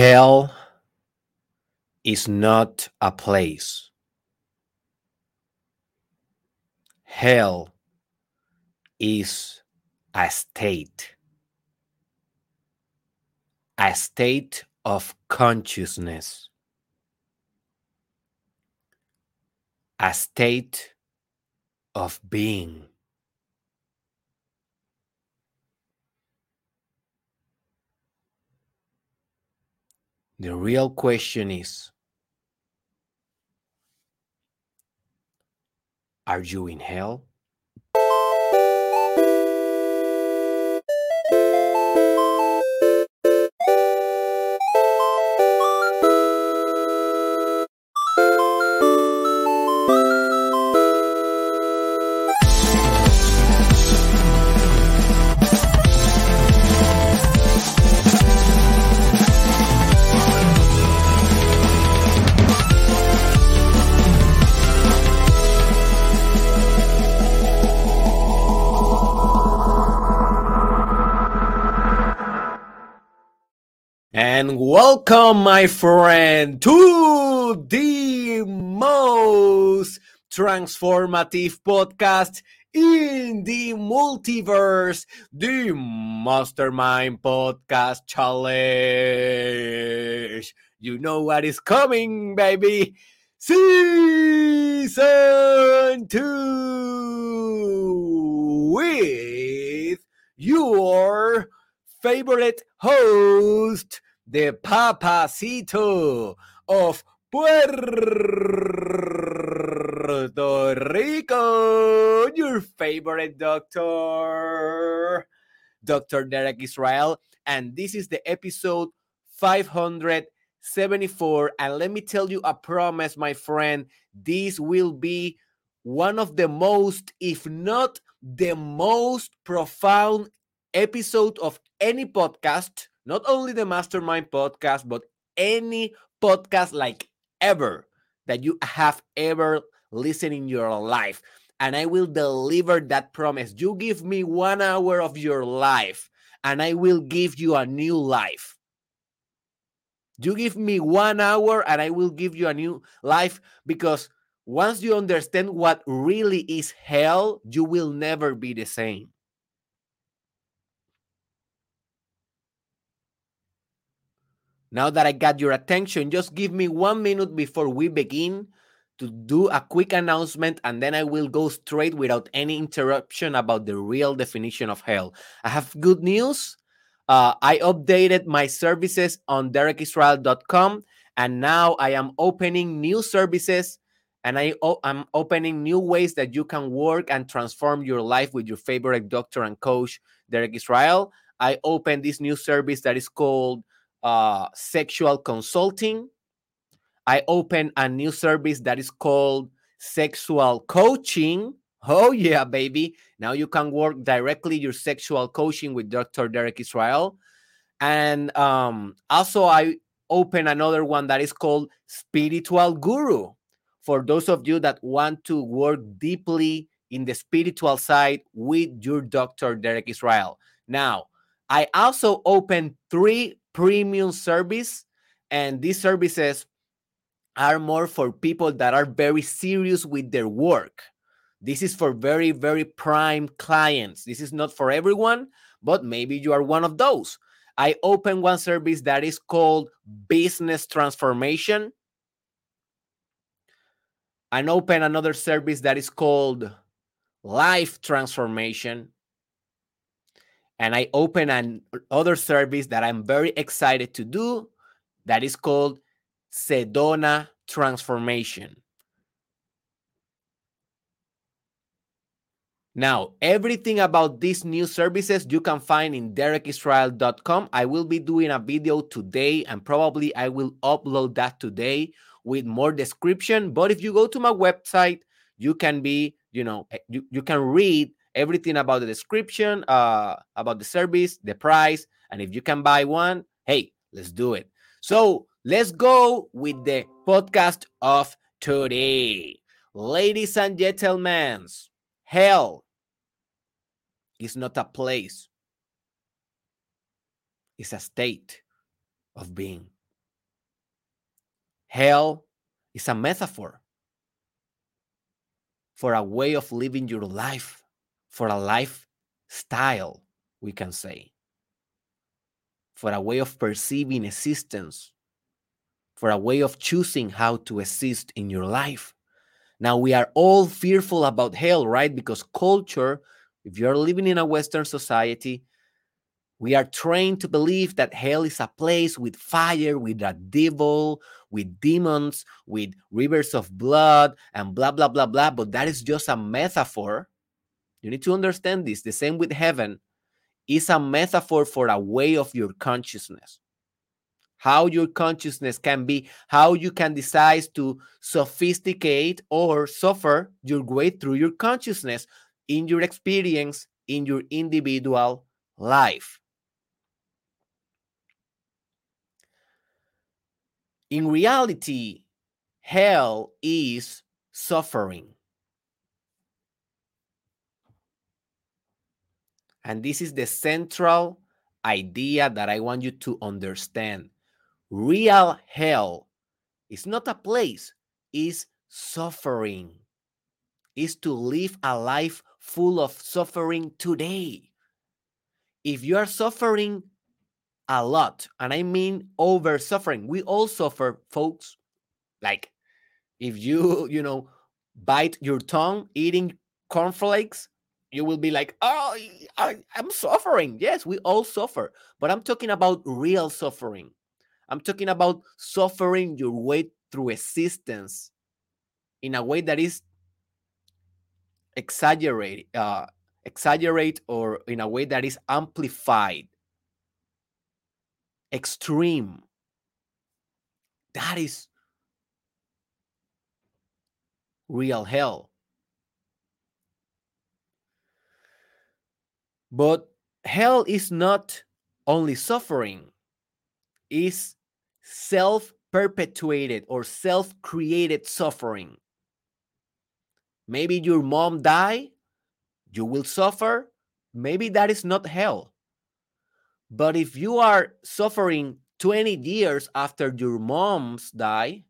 Hell is not a place. Hell is a state, a state of consciousness, a state of being. The real question is Are you in hell? Welcome, my friend, to the most transformative podcast in the multiverse, the Mastermind Podcast Challenge. You know what is coming, baby. Season 2 with your favorite host, the Papacito of Puerto Rico, your favorite doctor, Dr. Derek Israel. And this is the episode 574. And let me tell you a promise, my friend. This will be one of the most, if not the most profound episode of any podcast, not only the Mastermind podcast, but any podcast like ever that you have ever listened in your life. And I will deliver that promise. You give me one hour of your life, and I will give you a new life. You give me one hour, and I will give you a new life because once you understand what really is hell, you will never be the same. Now that I got your attention, just give me one minute before we begin to do a quick announcement, and then I will go straight without any interruption about the real definition of hell. I have good news. Uh, I updated my services on derekisrael.com, and now I am opening new services and I, I'm opening new ways that you can work and transform your life with your favorite doctor and coach, Derek Israel. I opened this new service that is called uh, sexual consulting. I opened a new service that is called sexual coaching. Oh, yeah, baby. Now you can work directly your sexual coaching with Dr. Derek Israel. And um, also, I open another one that is called Spiritual Guru for those of you that want to work deeply in the spiritual side with your Dr. Derek Israel. Now, I also open three premium service and these services are more for people that are very serious with their work. This is for very very prime clients. This is not for everyone but maybe you are one of those. I open one service that is called business transformation. And open another service that is called life transformation and I open an other service that I'm very excited to do that is called Sedona Transformation. Now, everything about these new services you can find in derekisrael.com. I will be doing a video today and probably I will upload that today with more description. But if you go to my website, you can be, you know, eh, you, you can read everything about the description, uh, about the service, the price, and if you can buy one, hey, let's do it. So let's go with the podcast of today. Ladies and gentlemen, hell is not a place, it's a state of being. hell is a metaphor for a way of living your life, for a lifestyle, we can say, for a way of perceiving existence, for a way of choosing how to exist in your life. Now, we are all fearful about hell, right? Because culture, if you're living in a Western society, we are trained to believe that hell is a place with fire, with a devil, with demons, with rivers of blood, and blah, blah, blah, blah. But that is just a metaphor. You need to understand this. The same with heaven is a metaphor for a way of your consciousness. How your consciousness can be, how you can decide to sophisticate or suffer your way through your consciousness in your experience in your individual life. In reality, hell is suffering. And this is the central idea that I want you to understand. Real hell is not a place, is suffering. Is to live a life full of suffering today. If you are suffering a lot. And I mean over suffering. We all suffer, folks. Like if you, you know, bite your tongue eating cornflakes, you will be like, oh, I, am suffering. Yes, we all suffer. But I'm talking about real suffering. I'm talking about suffering your way through existence in a way that is exaggerated, uh, exaggerate or in a way that is amplified extreme. That is real hell. But hell is not only suffering, is self perpetuated or self created suffering. Maybe your mom died, you will suffer. Maybe that is not hell. But if you are suffering 20 years after your mom's die,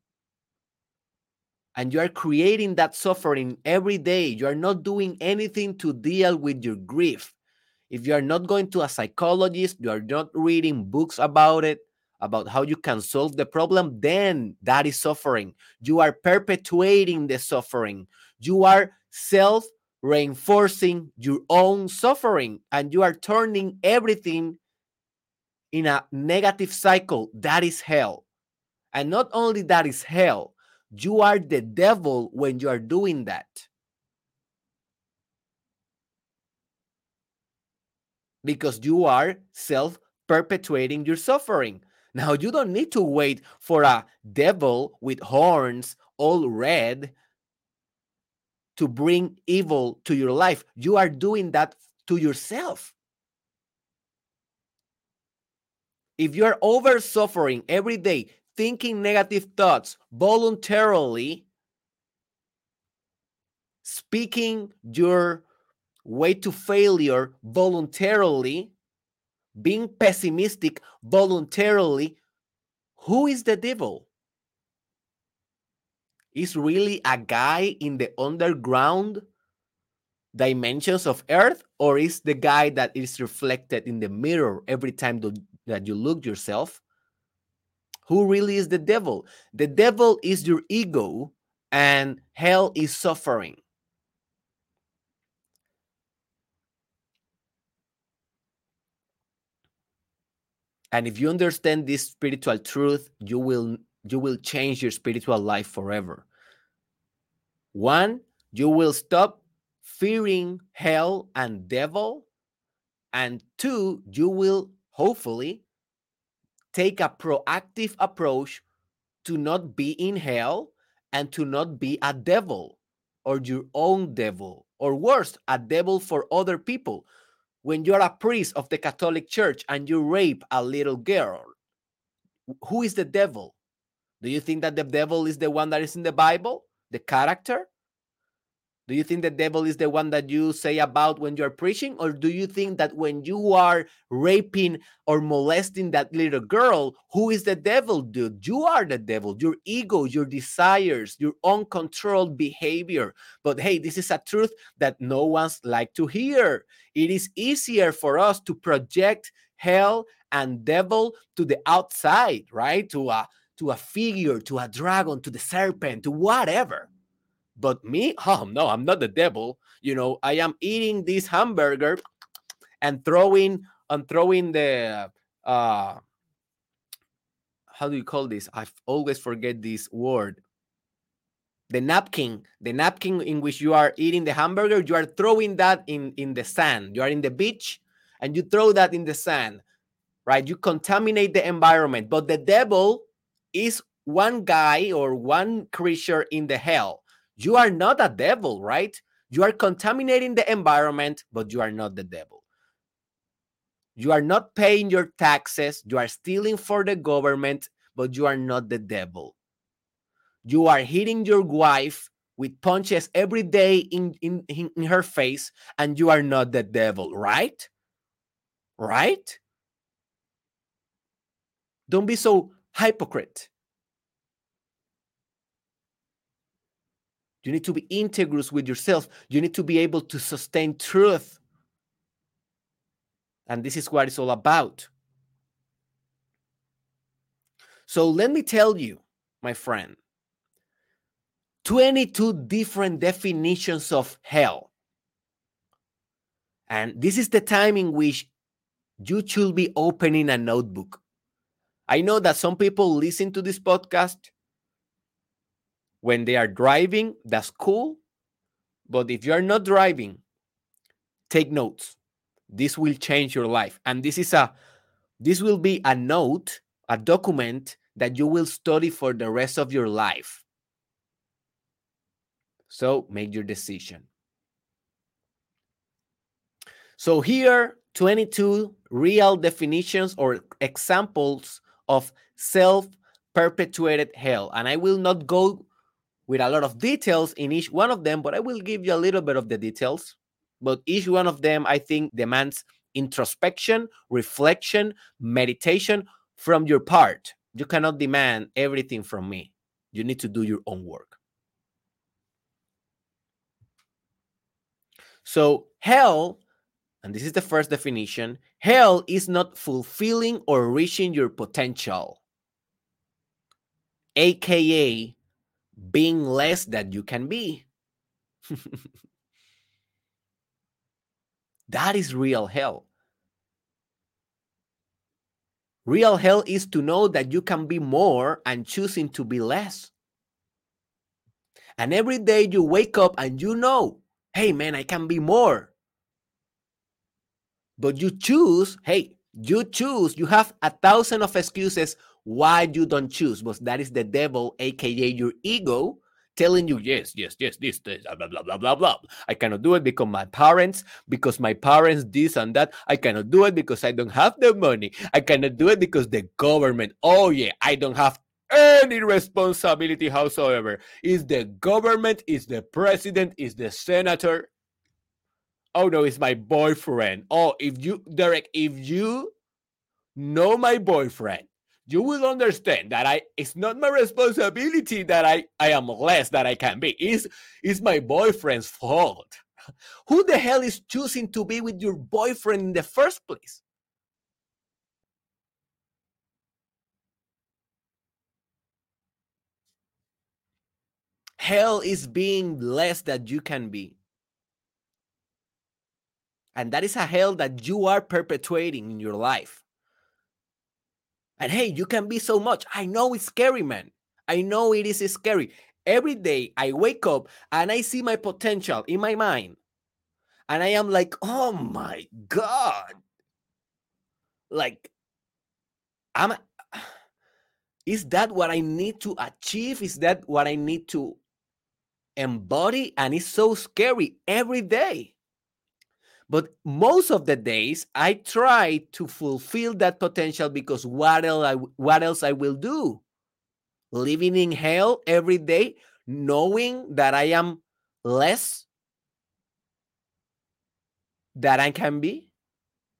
and you are creating that suffering every day, you are not doing anything to deal with your grief. If you are not going to a psychologist, you are not reading books about it, about how you can solve the problem, then that is suffering. You are perpetuating the suffering. You are self reinforcing your own suffering, and you are turning everything in a negative cycle, that is hell. And not only that is hell, you are the devil when you are doing that. Because you are self perpetuating your suffering. Now, you don't need to wait for a devil with horns all red to bring evil to your life. You are doing that to yourself. If you're over suffering every day, thinking negative thoughts voluntarily, speaking your way to failure voluntarily, being pessimistic voluntarily, who is the devil? Is really a guy in the underground dimensions of earth or is the guy that is reflected in the mirror every time that you look yourself? Who really is the devil? The devil is your ego and hell is suffering and if you understand this spiritual truth you will you will change your spiritual life forever. One you will stop fearing hell and devil. And two you will hopefully take a proactive approach to not be in hell and to not be a devil or your own devil or worse a devil for other people when you're a priest of the catholic church and you rape a little girl who is the devil? Do you think that the devil is the one that is in the bible? The character Do you think the devil is the one that you say about when you're preaching? Or do you think that when you are raping or molesting that little girl, who is the devil, dude? You are the devil, your ego, your desires, your uncontrolled behavior. But hey, this is a truth that no one's like to hear. It is easier for us to project hell and devil to the outside, right? To a to a figure, to a dragon, to the serpent, to whatever but me, oh no, I'm not the devil. You know, I am eating this hamburger and throwing and throwing the uh how do you call this? I always forget this word. The napkin, the napkin in which you are eating the hamburger, you are throwing that in in the sand. You are in the beach and you throw that in the sand, right? You contaminate the environment. But the devil is one guy or one creature in the hell you are not a devil, right? You are contaminating the environment, but you are not the devil. You are not paying your taxes. You are stealing for the government, but you are not the devil. You are hitting your wife with punches every day in, in, in her face, and you are not the devil, right? Right? Don't be so hypocrite. You need to be integrous with yourself. You need to be able to sustain truth. And this is what it's all about. So let me tell you, my friend 22 different definitions of hell. And this is the time in which you should be opening a notebook. I know that some people listen to this podcast when they are driving, that's cool. But if you're not driving, take notes. This will change your life. And this is a this will be a note, a document that you will study for the rest of your life. So make your decision. So here 22 real definitions or examples of self perpetuated hell. And I will not go with a lot of details in each one of them, but I will give you a little bit of the details. But each one of them, I think, demands introspection, reflection, meditation from your part. You cannot demand everything from me. You need to do your own work. So, hell, and this is the first definition hell is not fulfilling or reaching your potential, aka being less than you can be. that is real hell. Real hell is to know that you can be more and choosing to be less. And every day you wake up and you know, hey man, I can be more. But you choose, hey, you choose, you have a thousand of excuses why you don't choose? But that is the devil aka your ego telling you yes yes yes this, this blah blah blah blah blah. I cannot do it because my parents because my parents this and that. I cannot do it because i don't have the money. I cannot do it because the government oh yeah i don't have any responsibility howsoever. Is the government is the president is the senator? Oh no it's my boyfriend. Oh if you derek if you know my boyfriend you will understand that I it's not my responsibility that I, I am less that I can be. It's, it's my boyfriend's fault. Who the hell is choosing to be with your boyfriend in the first place? Hell is being less that you can be. And that is a hell that you are perpetuating in your life. And hey, you can be so much. I know it's scary, man. I know it is scary. Every day I wake up and I see my potential in my mind. And I am like, oh my God. Like, I'm is that what I need to achieve? Is that what I need to embody? And it's so scary every day. But most of the days, I try to fulfill that potential because what else I, what else I will do? Living in hell every day, knowing that I am less that I can be?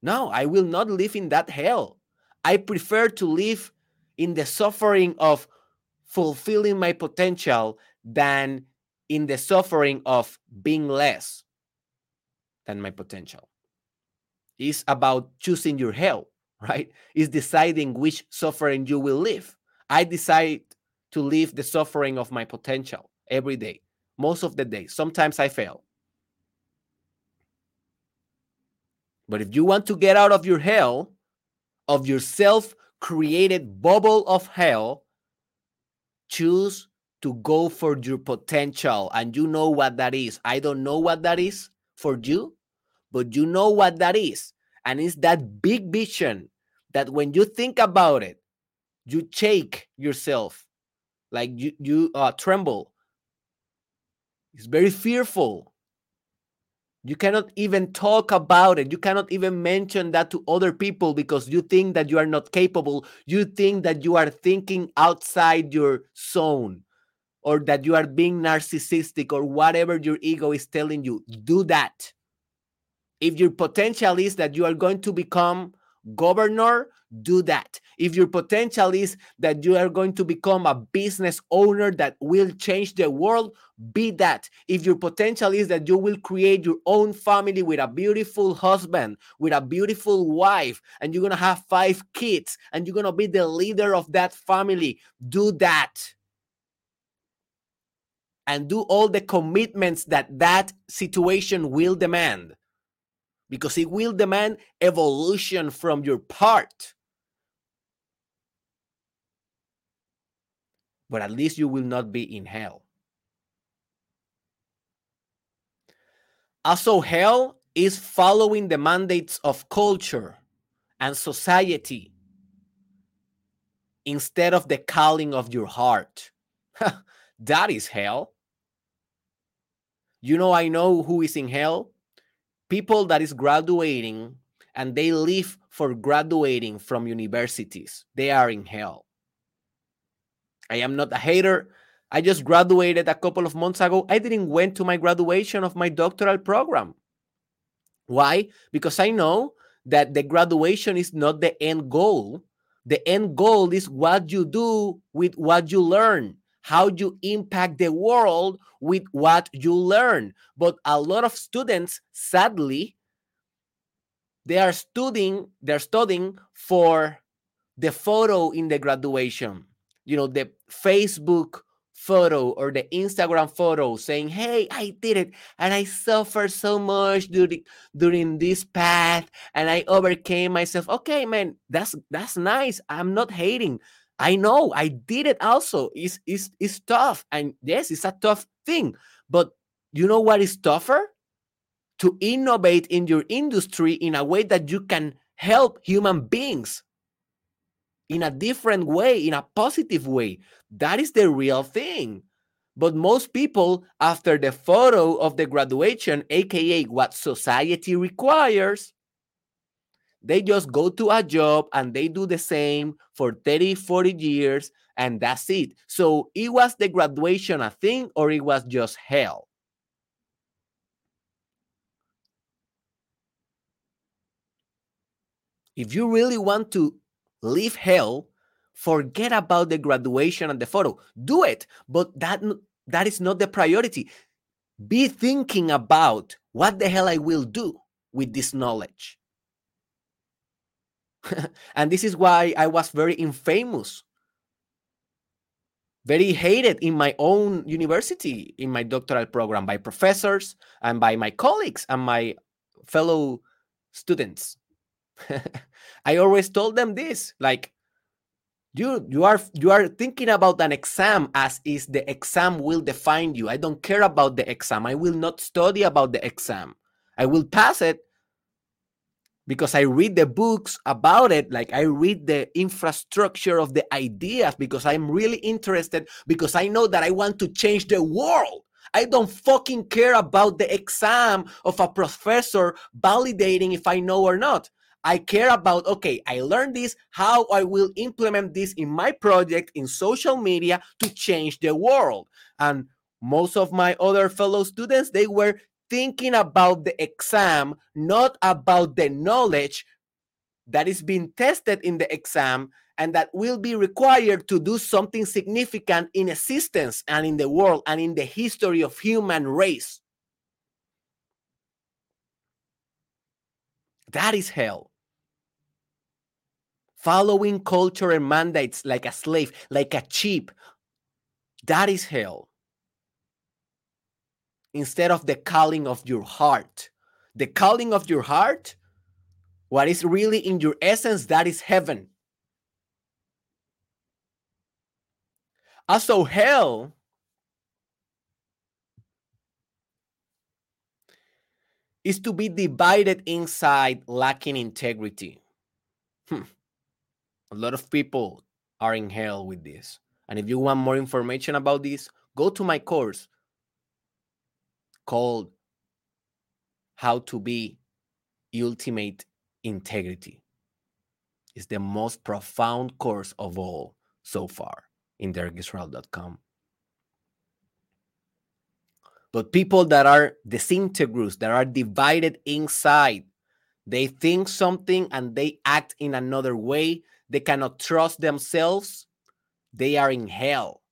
No, I will not live in that hell. I prefer to live in the suffering of fulfilling my potential than in the suffering of being less my potential. It's about choosing your hell, right? It's deciding which suffering you will live. I decide to live the suffering of my potential every day, most of the day. Sometimes I fail. But if you want to get out of your hell, of your self created bubble of hell, choose to go for your potential. And you know what that is. I don't know what that is for you, but you know what that is. And it's that big vision that when you think about it, you shake yourself like you, you uh, tremble. It's very fearful. You cannot even talk about it. You cannot even mention that to other people because you think that you are not capable. You think that you are thinking outside your zone or that you are being narcissistic or whatever your ego is telling you. Do that. If your potential is that you are going to become governor, do that. If your potential is that you are going to become a business owner that will change the world, be that. If your potential is that you will create your own family with a beautiful husband, with a beautiful wife, and you're going to have five kids, and you're going to be the leader of that family, do that. And do all the commitments that that situation will demand because it will demand evolution from your part. But at least you will not be in hell. Also, hell is following the mandates of culture and society instead of the calling of your heart. that is hell. You know, I know who is in hell people that is graduating and they live for graduating from universities they are in hell. I am not a hater. I just graduated a couple of months ago. I didn't went to my graduation of my doctoral program. Why? Because i know that the graduation is not the end goal. The end goal is what you do with what you learn how you impact the world with what you learn. But a lot of students, sadly, they are studying, they're studying for the photo in the graduation. You know, the Facebook photo or the Instagram photo saying, Hey, I did it and I suffered so much during during this path and I overcame myself. Okay, man, that's that's nice. I'm not hating. I know I did it also. It's, it's, it's tough. And yes, it's a tough thing. But you know what is tougher? To innovate in your industry in a way that you can help human beings in a different way, in a positive way. That is the real thing. But most people, after the photo of the graduation, aka what society requires, they just go to a job and they do the same for 30, 40 years, and that's it. So it was the graduation a thing or it was just hell? If you really want to leave hell, forget about the graduation and the photo. Do it, but that that is not the priority. Be thinking about what the hell I will do with this knowledge. and this is why I was very infamous, very hated in my own university, in my doctoral program by professors and by my colleagues and my fellow students. I always told them this like, you you are you are thinking about an exam as is the exam will define you. I don't care about the exam. I will not study about the exam. I will pass it because I read the books about it. Like I read the infrastructure of the ideas because I'm really interested because I know that I want to change the world. I don't fucking care about the exam of a professor validating if I know or not. I care about, okay, I learned this, how I will implement this in my project in social media to change the world. And most of my other fellow students, they were thinking about the exam, not about the knowledge that is being tested in the exam and that will be required to do something significant in existence and in the world and in the history of human race. That is hell. Following culture and mandates like a slave, like a sheep, that is hell. Instead of the calling of your heart. The calling of your heart, what is really in your essence, that is heaven. Also, hell is to be divided inside, lacking integrity. Hmm. A lot of people are in hell with this. And if you want more information about this, go to my course called How to Be Ultimate Integrity. It's the most profound course of all so far in derekisrael.com. But people that are disintegrous, that are divided inside, they think something and they act in another way. They cannot trust themselves. They are in hell.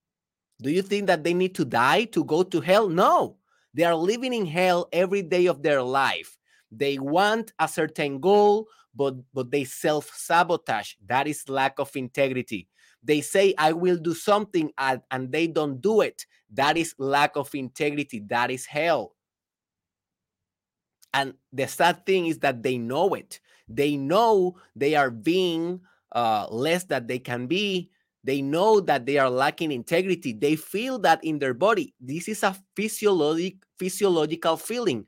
Do you think that they need to die to go to hell? No. They are living in hell every day of their life. They want a certain goal, but but they self-sabotage. That is lack of integrity. They say I will do something and, and they don't do it. That is lack of integrity. That is hell. And the sad thing is that they know it. They know they are being uh, less that they can be. They know that they are lacking integrity. They feel that in their body. This is a physiologic, physiological feeling.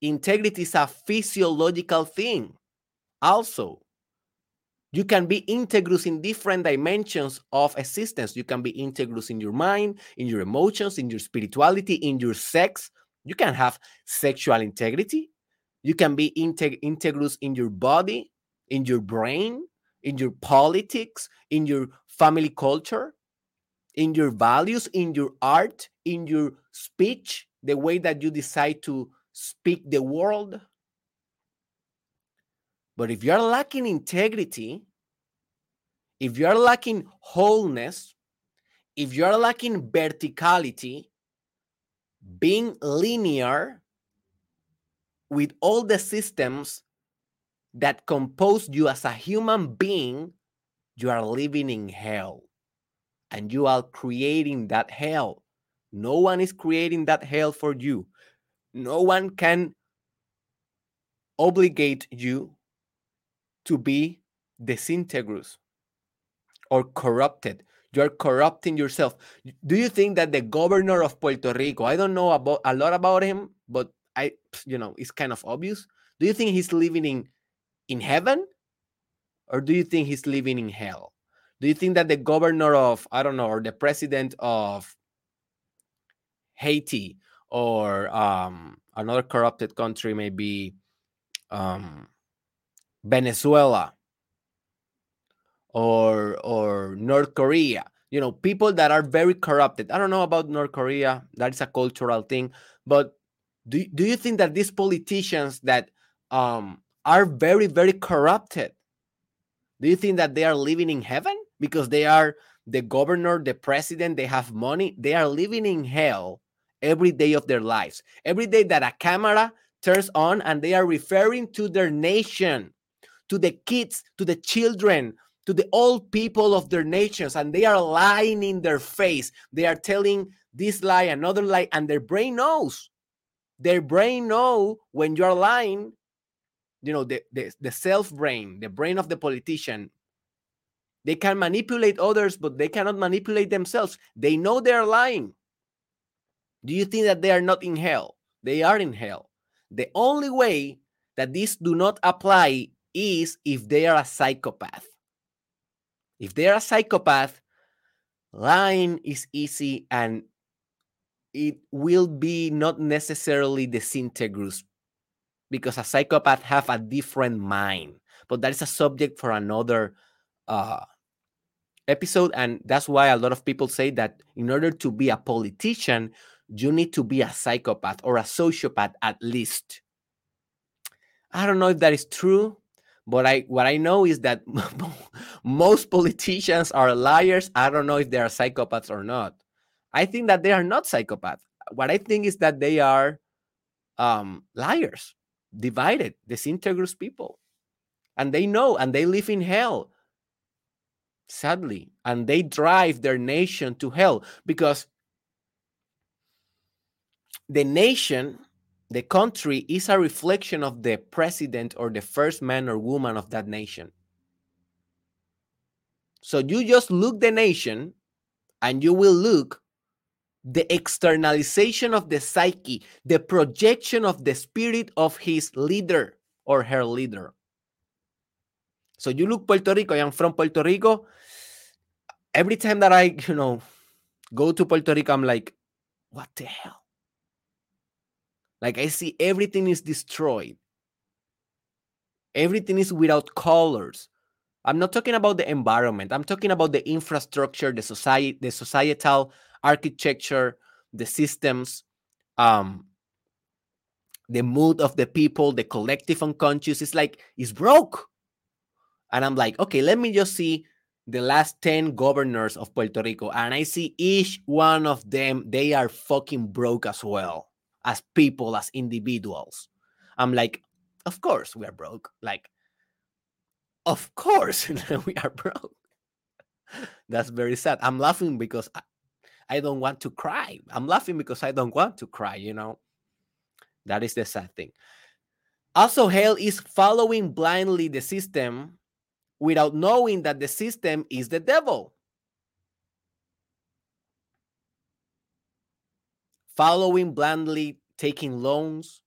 Integrity is a physiological thing. Also, you can be integrous in different dimensions of existence. You can be integrous in your mind, in your emotions, in your spirituality, in your sex. You can have sexual integrity. You can be integ- integrous in your body, in your brain, in your politics, in your family culture, in your values, in your art, in your speech, the way that you decide to speak the world. But if you're lacking integrity, if you're lacking wholeness, if you're lacking verticality, being linear with all the systems that compose you as a human being, you are living in hell and you are creating that hell. No one is creating that hell for you. No one can obligate you to be disintegrous or corrupted. You're corrupting yourself. Do you think that the governor of Puerto Rico, I don't know about a lot about him, but I, you know, it's kind of obvious. Do you think he's living in in heaven or do you think he's living in hell? Do you think that the governor of, I don't know, or the president of Haiti or um, another corrupted country, maybe um, Venezuela or or North Korea, you know, people that are very corrupted. I don't know about North Korea, that is a cultural thing, but do, do you think that these politicians that um, are very, very corrupted. Do you think that they are living in heaven because they are the governor, the president, they have money? They are living in hell every day of their lives. Every day that a camera turns on and they are referring to their nation, to the kids, to the children, to the old people of their nations, and they are lying in their face. They are telling this lie, another lie, and their brain knows. Their brain know when you are lying you know the, the, the self brain the brain of the politician they can manipulate others but they cannot manipulate themselves. They know they're lying. Do you think that they are not in hell? They are in hell. The only way that these do not apply is if they are a psychopath. If they are a psychopath lying is easy and it will be not necessarily disintegrous because a psychopath have a different mind but that is a subject for another uh, episode and that's why a lot of people say that in order to be a politician you need to be a psychopath or a sociopath at least. I don't know if that is true, but I what I know is that most politicians are liars. I don't know if they are psychopaths or not. I think that they are not psychopaths. What I think is that they are um, liars, divided, disintegrous people, and they know and they live in hell. Sadly, and they drive their nation to hell because the nation the country is a reflection of the president or the first man or woman of that nation. So you just look the nation and you will look the externalization of the psyche, the projection of the spirit of his leader or her leader. So you look Puerto Rico, I am from Puerto Rico. Every time that I, you know, go to Puerto Rico, I'm like, what the hell? Like I see everything is destroyed. Everything is without colors. I'm not talking about the environment. I'm talking about the infrastructure, the society, the societal architecture, the systems, um, the mood of the people, the collective unconscious. It's like it's broke. And I'm like, okay, let me just see the last 10 governors of Puerto Rico. And I see each one of them, they are fucking broke as well as people, as individuals. I'm like, of course we are broke. Like, of course we are broke. That's very sad. I'm laughing because I, don't want to cry. I'm laughing because I don't want to cry, you know? That is the sad thing. Also, hell is following blindly the system without knowing that the system is the devil. following blindly taking loans,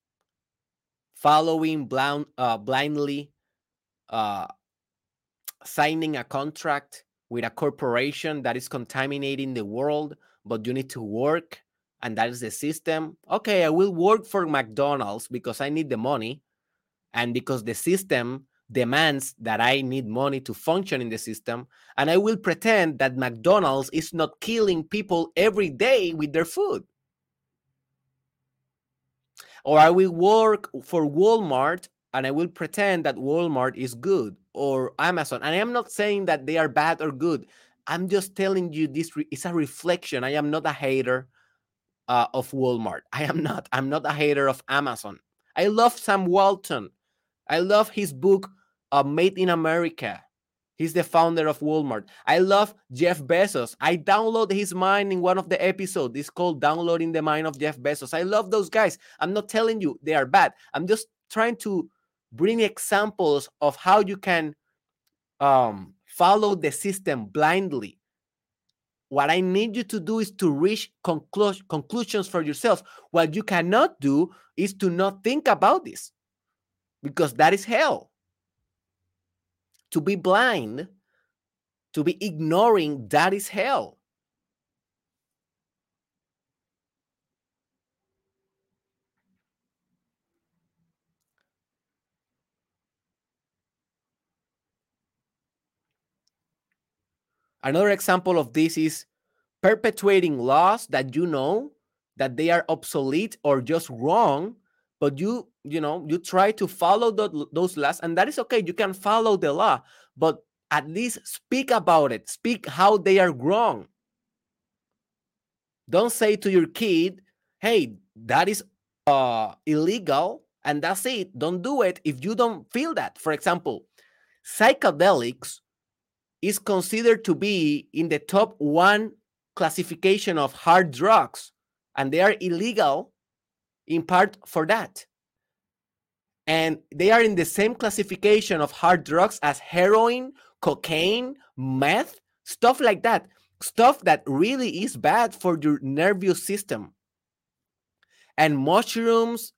following blind, uh, blindly uh, signing a contract with a corporation that is contaminating the world, but you need to work, and that is the system. Okay, I will work for McDonald's because I need the money, and because the system demands that I need money to function in the system, and I will pretend that McDonald's is not killing people every day with their food or I will work for Walmart and I will pretend that Walmart is good or Amazon. And I am not saying that they are bad or good. I'm just telling you this is a reflection. I am not a hater uh, of Walmart. I am not. I'm not a hater of Amazon. I love Sam Walton. I love his book, uh, Made in America. He's the founder of Walmart. I love Jeff Bezos. I download his mind in one of the episodes. It's called Downloading the Mind of Jeff Bezos. I love those guys. I'm not telling you they are bad. I'm just trying to bring examples of how you can um, follow the system blindly. What I need you to do is to reach conclu- conclusions for yourself. What you cannot do is to not think about this because that is hell to be blind, to be ignoring, that is hell. Another example of this is perpetuating laws that you know that they are obsolete or just wrong but you you know you try to follow the, those laws and that is okay you can follow the law but at least speak about it speak how they are wrong. Don't say to your kid hey that is uh, illegal and that's it don't do it if you don't feel that. For example psychedelics is considered to be in the top one classification of hard drugs and they are illegal in part for that. And they are in the same classification of hard drugs as heroin, cocaine, meth, stuff like that. Stuff that really is bad for your nervous system. And mushrooms,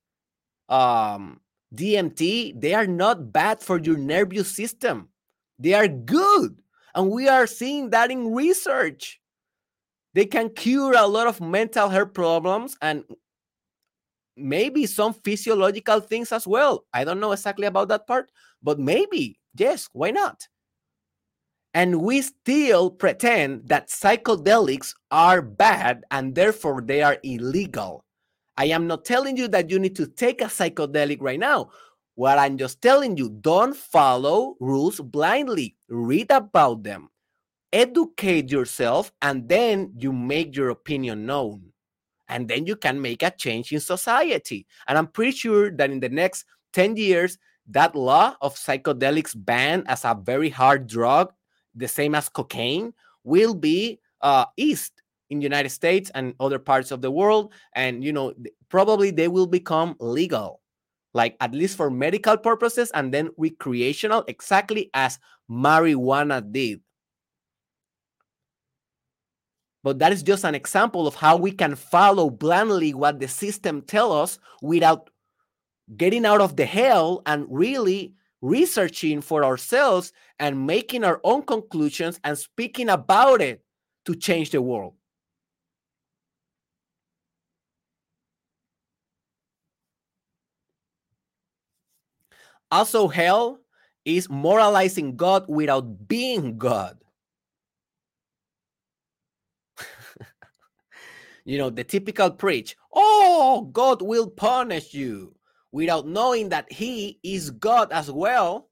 um, DMT, they are not bad for your nervous system. They are good. And we are seeing that in research. They can cure a lot of mental health problems. And maybe some physiological things as well. I don't know exactly about that part, but maybe, yes, why not? And we still pretend that psychedelics are bad and therefore they are illegal. I am not telling you that you need to take a psychedelic right now. What I'm just telling you, don't follow rules blindly. Read about them, educate yourself, and then you make your opinion known. And then you can make a change in society. And I'm pretty sure that in the next 10 years, that law of psychedelics banned as a very hard drug, the same as cocaine, will be uh, eased in the United States and other parts of the world. And, you know, probably they will become legal, like at least for medical purposes and then recreational, exactly as marijuana did. But that is just an example of how we can follow blindly what the system tell us without getting out of the hell and really researching for ourselves and making our own conclusions and speaking about it to change the world. Also, hell is moralizing God without being God. you know, the typical preach, oh, God will punish you without knowing that he is God as well.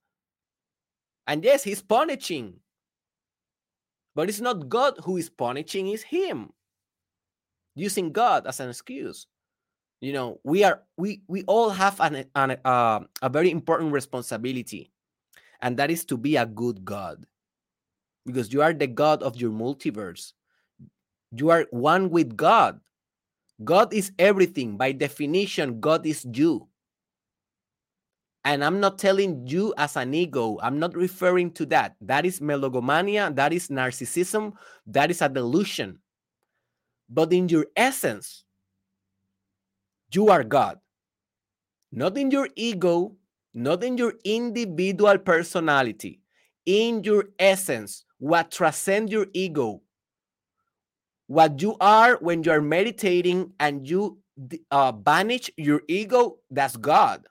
And yes, he's punishing. But it's not God who is punishing, it's him. Using God as an excuse. You know, we are we we all have an, an uh, a very important responsibility, and that is to be a good God. Because you are the God of your multiverse. You are one with God. God is everything. By definition, God is you. And I'm not telling you as an ego, I'm not referring to that. That is melogomania, that is narcissism, that is a delusion. But in your essence, you are God. Not in your ego, not in your individual personality, in your essence, what transcends your ego. What you are when you are meditating and you uh, banish your ego, that's God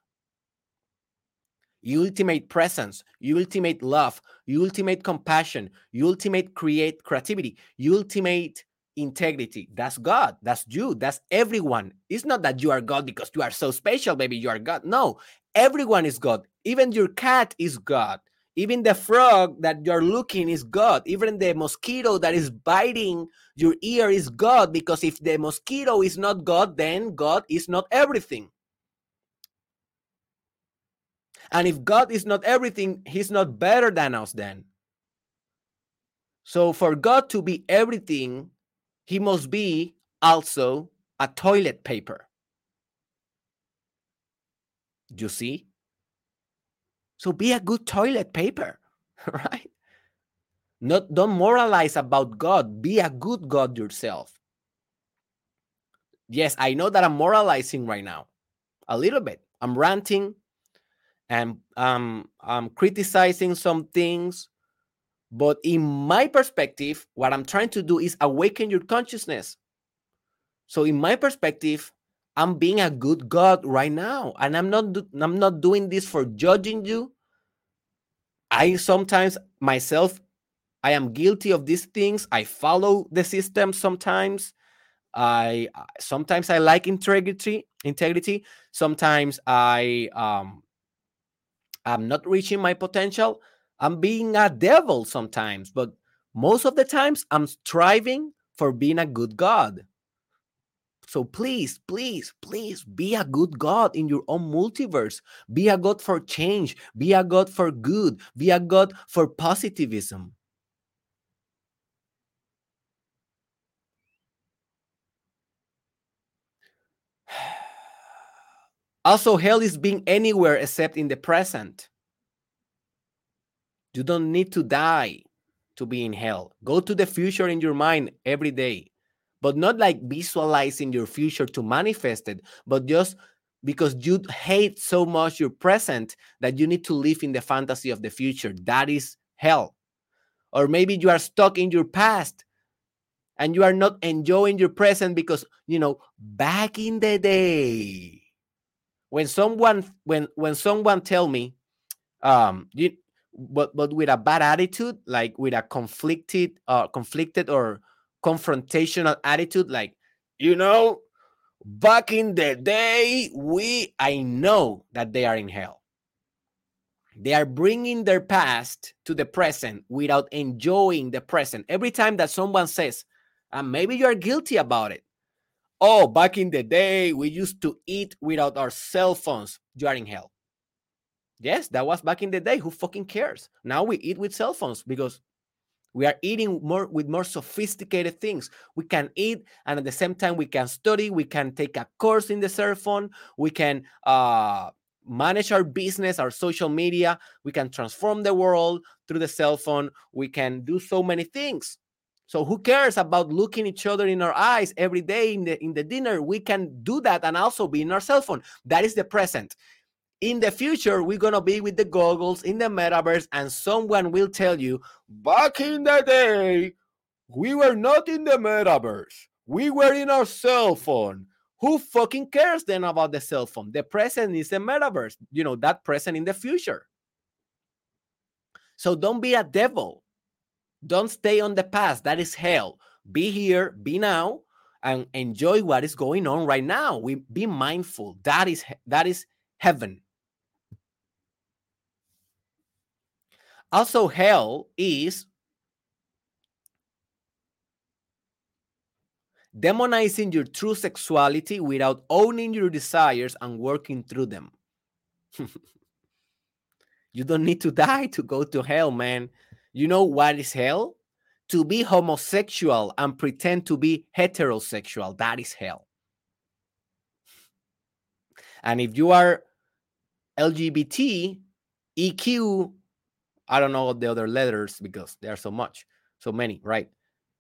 ultimate presence, ultimate love, ultimate compassion, ultimate create creativity, ultimate integrity. That's God. That's you. That's everyone. It's not that you are God because you are so special, baby. You are God. No, everyone is God. Even your cat is God. Even the frog that you're looking is God. Even the mosquito that is biting your ear is God. Because if the mosquito is not God, then God is not everything. And if God is not everything, He's not better than us then. So for God to be everything, He must be also a toilet paper. You see? So be a good toilet paper, right? Not don't moralize about God. Be a good God yourself. Yes, I know that I'm moralizing right now. A little bit. I'm ranting, and um, I'm criticizing some things. But in my perspective, what I'm trying to do is awaken your consciousness. So in my perspective, I'm being a good God right now, and I'm not I'm not doing this for judging you. I sometimes myself, I am guilty of these things. I follow the system sometimes. I sometimes I like integrity. Integrity. Sometimes I um, I'm not reaching my potential. I'm being a devil sometimes, but most of the times I'm striving for being a good God. So please, please, please be a good God in your own multiverse. Be a God for change. Be a God for good. Be a God for positivism. Also, hell is being anywhere except in the present. You don't need to die to be in hell. Go to the future in your mind every day, but not like visualizing your future to manifest it, but just because you hate so much your present that you need to live in the fantasy of the future. That is hell. Or maybe you are stuck in your past and you are not enjoying your present because, you know, back in the day, when someone when when someone tell me um you but but with a bad attitude, like with a conflicted, uh, conflicted or confrontational attitude, like you know, back in the day, we I know that they are in hell. They are bringing their past to the present without enjoying the present. Every time that someone says, and maybe you are guilty about it. Oh, back in the day, we used to eat without our cell phones. You are in hell. Yes, that was back in the day. Who fucking cares? Now we eat with cell phones because we are eating more with more sophisticated things. We can eat, and at the same time, we can study. We can take a course in the cell phone. We can uh, manage our business, our social media. We can transform the world through the cell phone. We can do so many things. So who cares about looking each other in our eyes every day in the in the dinner? We can do that and also be in our cell phone. That is the present. In the future, we're gonna be with the goggles in the metaverse, and someone will tell you, back in the day, we were not in the metaverse. We were in our cell phone. Who fucking cares then about the cell phone? The present is the metaverse, you know, that present in the future. So don't be a devil. Don't stay on the past. That is hell. Be here, be now, and enjoy what is going on right now. We be mindful. That is that is heaven. Also, hell is demonizing your true sexuality without owning your desires and working through them. you don't need to die to go to hell, man. You know what is hell? To be homosexual and pretend to be heterosexual. That is hell. And if you are LGBT, EQ, I don't know the other letters because there are so much, so many, right?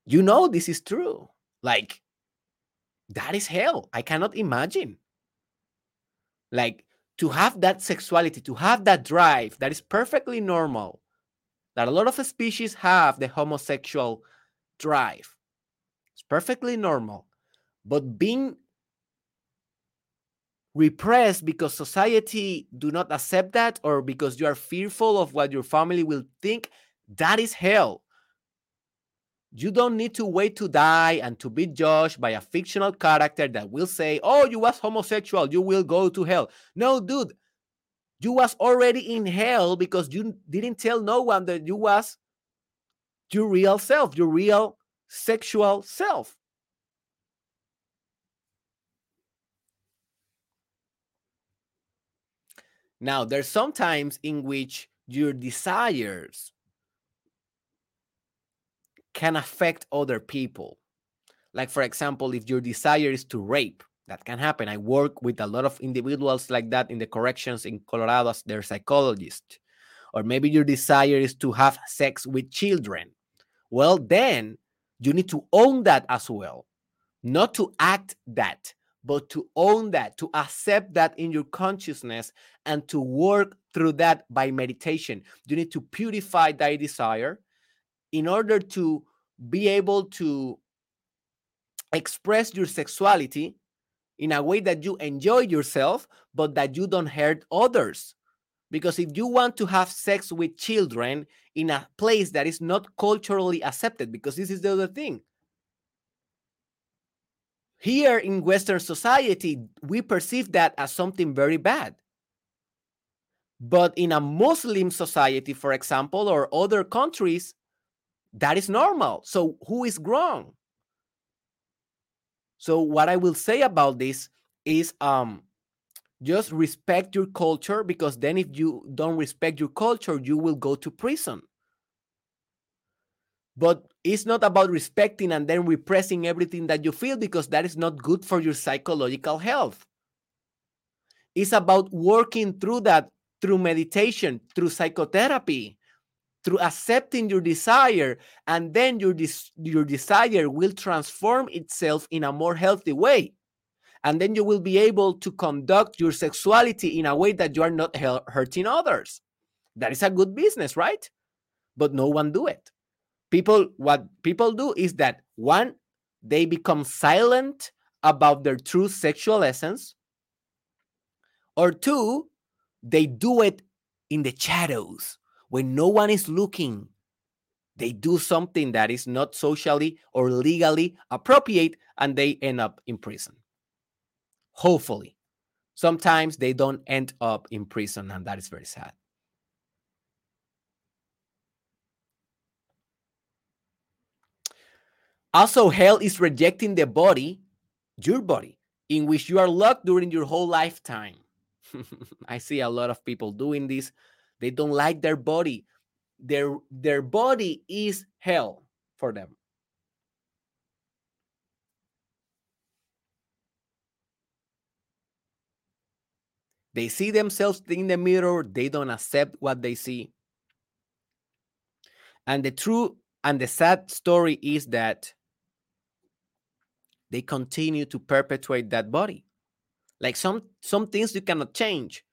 You know this is true. Like, that is hell. I cannot imagine. Like, to have that sexuality, to have that drive that is perfectly normal, that a lot of species have the homosexual drive. It's perfectly normal. But being repressed because society do not accept that or because you are fearful of what your family will think, that is hell. You don't need to wait to die and to be judged by a fictional character that will say, "Oh, you was homosexual, you will go to hell." No, dude, you was already in hell because you didn't tell no one that you was your real self your real sexual self now there's sometimes in which your desires can affect other people like for example if your desire is to rape that can happen. I work with a lot of individuals like that in the corrections in Colorado as their psychologist. Or maybe your desire is to have sex with children. Well, then you need to own that as well. Not to act that, but to own that, to accept that in your consciousness and to work through that by meditation. You need to purify that desire in order to be able to express your sexuality in a way that you enjoy yourself, but that you don't hurt others. Because if you want to have sex with children in a place that is not culturally accepted, because this is the other thing. Here in Western society, we perceive that as something very bad. But in a Muslim society, for example, or other countries, that is normal. So who is wrong? So what I will say about this is um just respect your culture because then if you don't respect your culture, you will go to prison. But it's not about respecting and then repressing everything that you feel because that is not good for your psychological health. It's about working through that through meditation, through psychotherapy, through accepting your desire and then your des- your desire will transform itself in a more healthy way. And then you will be able to conduct your sexuality in a way that you are not hurting others. That is a good business right? But no one do it people what people do is that one they become silent about their true sexual essence or two they do it in the shadows when no one is looking, they do something that is not socially or legally appropriate and they end up in prison. Hopefully. Sometimes they don't end up in prison, and that is very sad. Also, hell is rejecting the body, your body, in which you are locked during your whole lifetime. I see a lot of people doing this. They don't like their body. Their their body is hell for them. They see themselves in the mirror, they don't accept what they see. And the true and the sad story is that they continue to perpetuate that body. Like some some things you cannot change,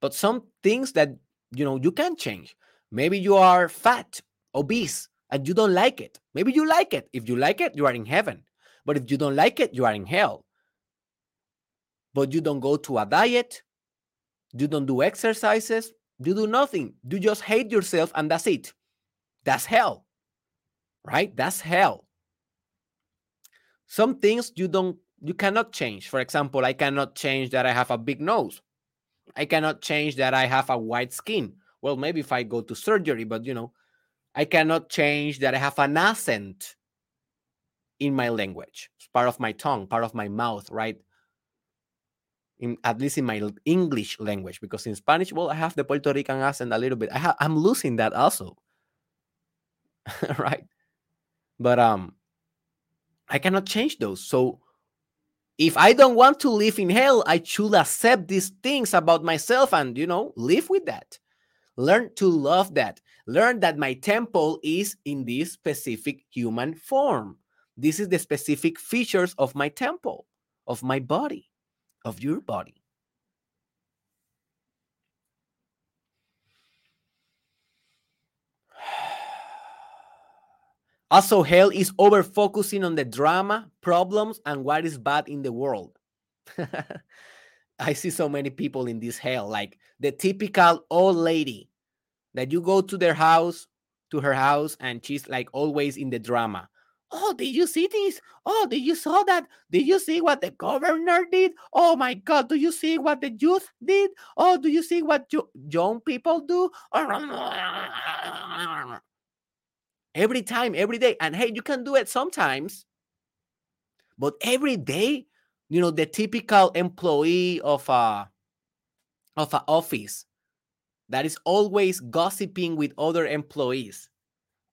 but some things that you know you can change. Maybe you are fat, obese, and you don't like it. Maybe you like it. If you like it, you are in heaven. But if you don't like it, you are in hell. But you don't go to a diet, you don't do exercises, you do nothing. You just hate yourself, and that's it. That's hell. Right? That's hell some things you don't you cannot change. For example i cannot change that i have a big nose. I cannot change that i have a white skin. Well maybe if i go to surgery but you know i cannot change that i have an accent in my language. It's part of my tongue part of my mouth right? In at least in my english language because in spanish well i have the puerto rican accent a little bit. I i'm losing that also right? But um I cannot change those. So if I don't want to live in hell, I should accept these things about myself and, you know, live with that. Learn to love that. Learn that my temple is in this specific human form. This is the specific features of my temple, of my body, of your body. Also, hell is over focusing on the drama, problems, and what is bad in the world. I see so many people in this hell, like the typical old lady that you go to their house, to her house, and she's like always in the drama. Oh, did you see this? Oh, did you saw that? Did you see what the governor did? Oh my God, do you see what the youth did? Oh, do you see what young people do? every time, every day. And hey, you can do it sometimes, but every day, you know, the typical employee of a of an office that is always gossiping with other employees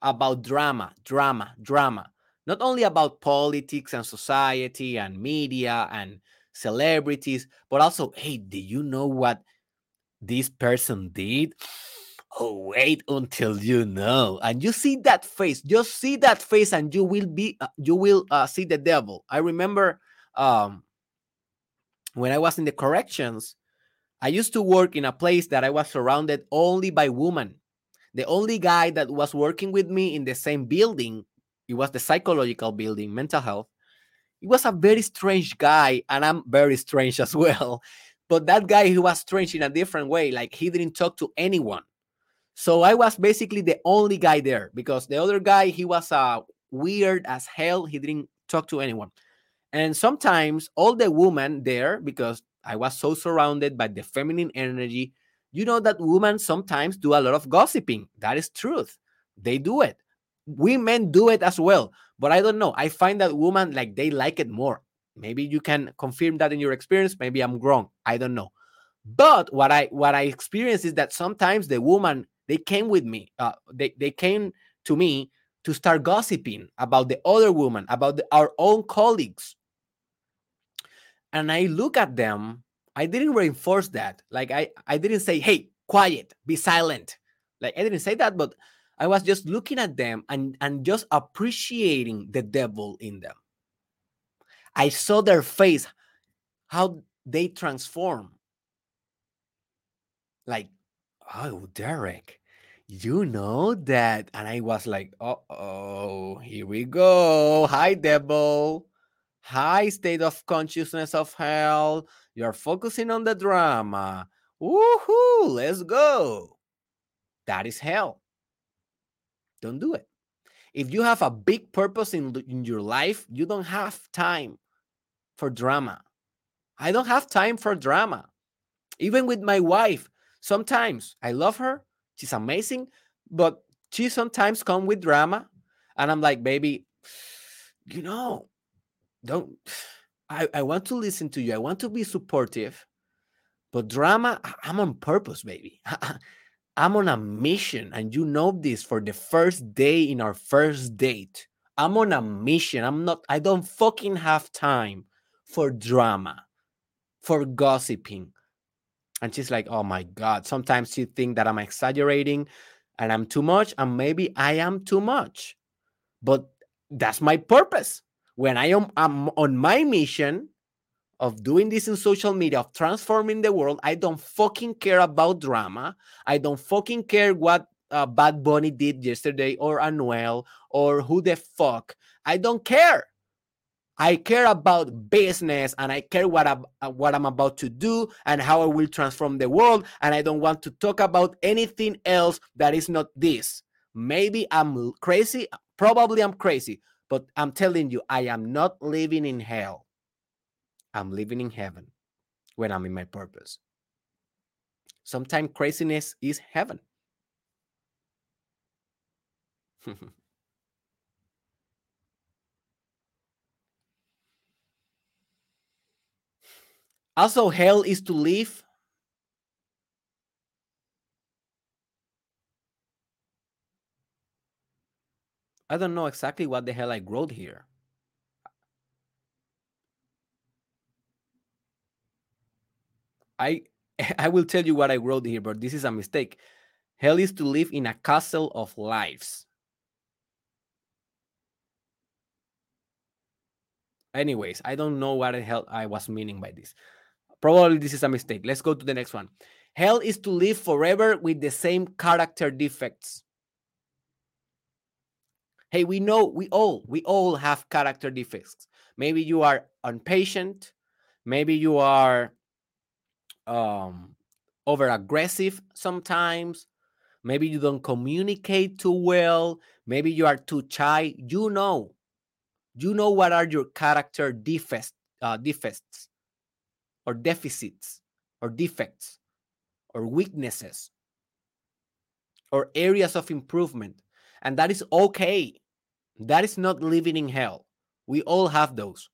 about drama, drama, drama. Not only about politics and society and media and celebrities, but also, hey, do you know what this person did? Oh wait until you know. And you see that face. Just see that face and you will be uh, you will uh, see the devil. I remember um when i was in the corrections i used to work in a place that i was surrounded only by women. The only guy that was working with me in the same building it was the psychological building mental health he was a very strange guy and i'm very strange as well. But that guy he was strange in a different way. Like he didn't talk to anyone so I was basically the only guy there because the other guy, he was uh, weird as hell. He didn't talk to anyone. And sometimes all the women there, because I was so surrounded by the feminine energy, you know that women sometimes do a lot of gossiping. That is truth. They do it. Women do it as well. But I don't know. I find that women like they like it more. Maybe you can confirm that in your experience. Maybe I'm wrong. I don't know. But what I what I experience is that sometimes the woman they came with me. Uh, they, they came to me to start gossiping about the other woman, about the, our own colleagues. And I look at them. I didn't reinforce that. Like I, I didn't say, "Hey, quiet, be silent." Like I didn't say that, but I was just looking at them and and just appreciating the devil in them. I saw their face, how they transform. Like, oh, Derek, you know that and i was like oh oh here we go hi devil high state of consciousness of hell you're focusing on the drama woohoo let's go that is hell. Don't do it. If you have a big purpose in, in your life, you don't have time for drama. I don't have time for drama. Even with my wife, sometimes I love her. She's amazing, but she sometimes come with drama. And I'm like, baby, you know, don't I, I want to listen to you. I want to be supportive, but drama, I'm on purpose, baby. I'm on a mission, and you know this for the first day in our first date. I'm on a mission. I'm not, I don't fucking have time for drama, for gossiping. And she's like, oh my God. Sometimes she think that I'm exaggerating and I'm too much, and maybe I am too much. But that's my purpose. When I am I'm on my mission of doing this in social media, of transforming the world, I don't fucking care about drama. I don't fucking care what uh, Bad Bunny did yesterday or Anuel or who the fuck. I don't care. I care about business and I care what I'm, uh, what I'm about to do and how I will transform the world. And I don't want to talk about anything else that is not this. Maybe I'm crazy. Probably I'm crazy, but I'm telling you, I am not living in hell. I'm living in heaven when I'm in my purpose. Sometimes craziness is heaven. also, hell is to live I don't know exactly what the hell I wrote here. I I will tell you what I wrote here, but this is a mistake. Hell is to live in a castle of lives. Anyways, I don't know what the hell I was meaning by this. Probably this is a mistake. Let's go to the next one. Hell is to live forever with the same character defects. Hey, we know we all we all have character defects. Maybe you are impatient, maybe you are um over aggressive sometimes, maybe you don't communicate too well, maybe you are too shy. You know, you know what are your character defects, uh, defects, or deficits, or defects, or weaknesses, or areas of improvement and that is okay. That is not living in hell. We all have those.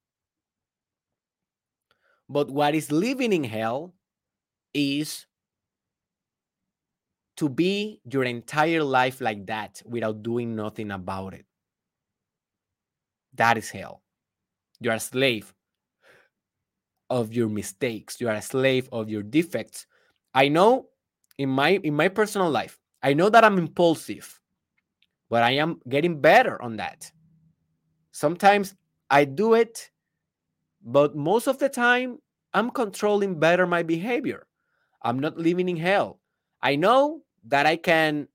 But what is living in hell is to be your entire life like that without doing nothing about it. That is hell. You are a slave of your mistakes. You are a slave of your defects. I know in my in my personal life, I know that I'm impulsive but I am getting better on that. Sometimes I do it, but most of the time I'm controlling better my behavior. I'm not living in hell. I know that I can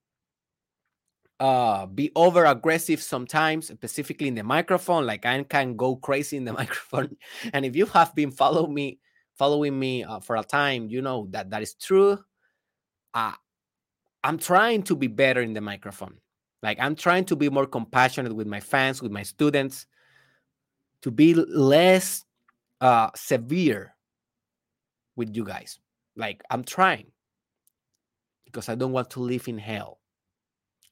uh, be over aggressive sometimes, specifically in the microphone. Like I can go crazy in the microphone. And if you have been follow me, following me uh, for a time, you know that that is true. Uh, I'm trying to be better in the microphone. Like I'm trying to be more compassionate with my fans, with my students, to be less uh, severe with you guys. Like I'm trying because I don't want to live in hell.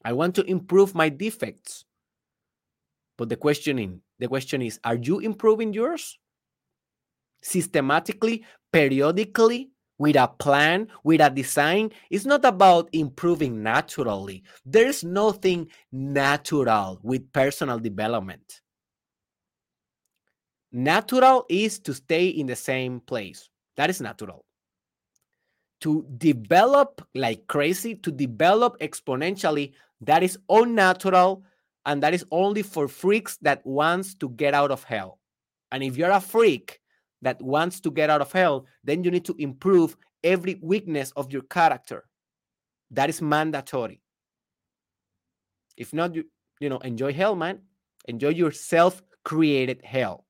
I want to improve my defects. But the questioning, the question is, are you improving yours? Systematically, periodically, with a plan, with a design. It's not about improving naturally. There's nothing natural with personal development. Natural is to stay in the same place. That is natural. To develop like crazy, to develop exponentially, that is unnatural and that is only for freaks that wants to get out of hell. And if you're a freak, that wants to get out of hell, then you need to improve every weakness of your character. That is mandatory. If not, you, you know, enjoy hell, man. Enjoy your self created hell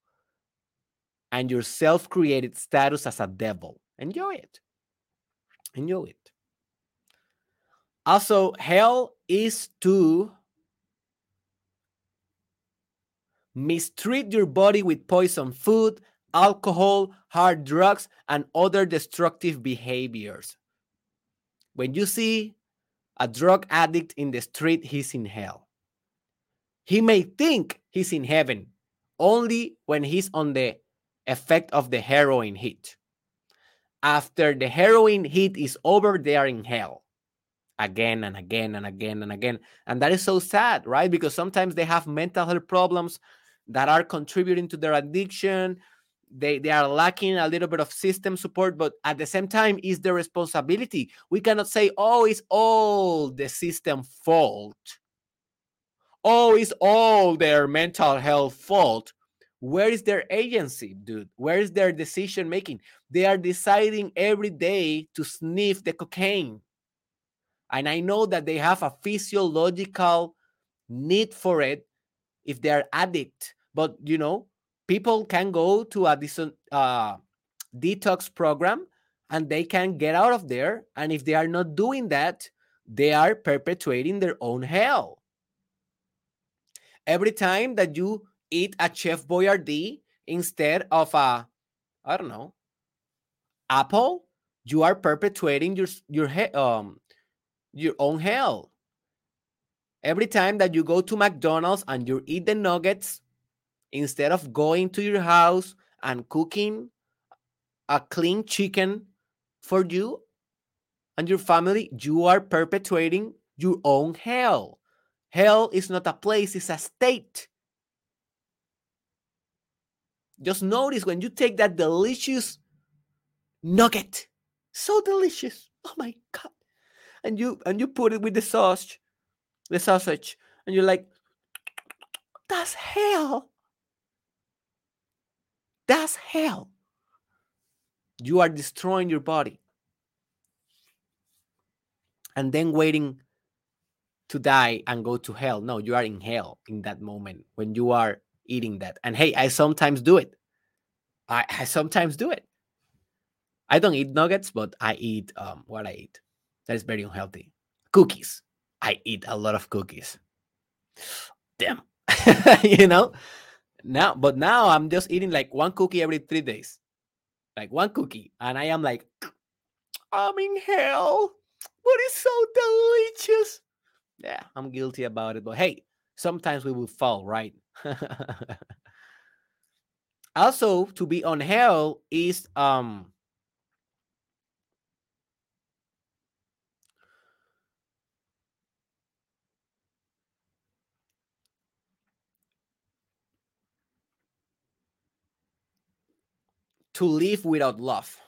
and your self created status as a devil. Enjoy it. Enjoy it. Also, hell is to mistreat your body with poison food, alcohol, hard drugs, and other destructive behaviors. When you see a drug addict in the street, he's in hell. He may think he's in heaven only when he's on the effect of the heroin hit. After the heroin hit is over, they are in hell again and again and again and again. And that is so sad, right? Because sometimes they have mental health problems that are contributing to their addiction. They, they are lacking a little bit of system support, but at the same time, is their responsibility. We cannot say, oh, it's all the system fault. Oh, it's all their mental health fault. Where is their agency, dude? Where is their decision making? They are deciding every day to sniff the cocaine. And I know that they have a physiological need for it if they're addict. But you know, people can go to a uh, detox program and they can get out of there. And if they are not doing that, they are perpetuating their own hell. Every time that you eat a Chef Boyardee instead of a, I don't know, apple, you are perpetuating your your um your own hell. Every time that you go to McDonald's and you eat the nuggets, instead of going to your house and cooking a clean chicken for you and your family, you are perpetuating your own hell. Hell is not a place, it's a state. Just notice when you take that delicious nugget, so delicious. Oh my God and you and you put it with the sausage, the sausage, and you're like, that's hell. That's hell. You are destroying your body. And then waiting to die and go to hell. No, you are in hell in that moment when you are eating that. And hey, I sometimes do it. I, I sometimes do it. I don't eat nuggets, but I eat um, what I eat that is very unhealthy. Cookies. I eat a lot of cookies. Damn. you know? Now, but now I'm just eating like one cookie every three days. Like one cookie. And I am like, I'm in hell. But it's so delicious. Yeah, I'm guilty about it. But hey, sometimes we will fall, right? also, to be on hell is um to live without love.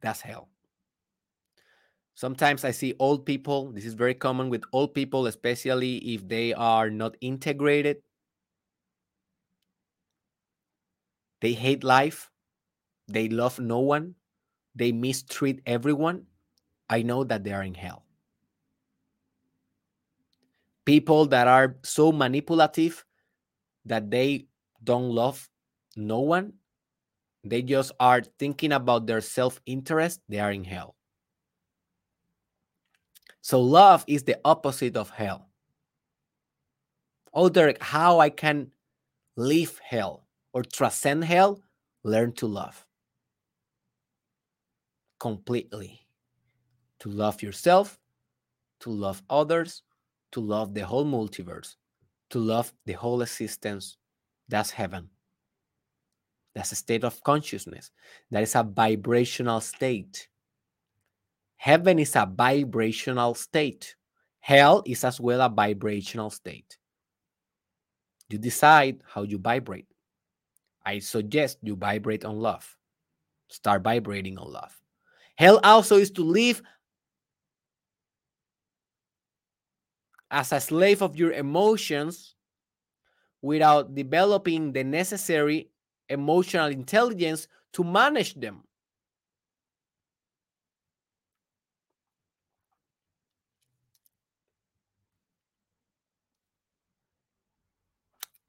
That's hell. Sometimes I see old people, this is very common with old people, especially if they are not integrated. They hate life, they love no one, they mistreat everyone. I know that they are in hell. People that are so manipulative that they don't love no one, they just are thinking about their self interest, they are in hell. So, love is the opposite of hell. Oh, Derek, how I can leave hell or transcend hell? Learn to love completely. To love yourself, to love others, to love the whole multiverse to love the whole existence, that's heaven. That's a state of consciousness. That is a vibrational state. Heaven is a vibrational state. Hell is as well a vibrational state. You decide how you vibrate. I suggest you vibrate on love. Start vibrating on love. Hell also is to live as a slave of your emotions without developing the necessary emotional intelligence to manage them.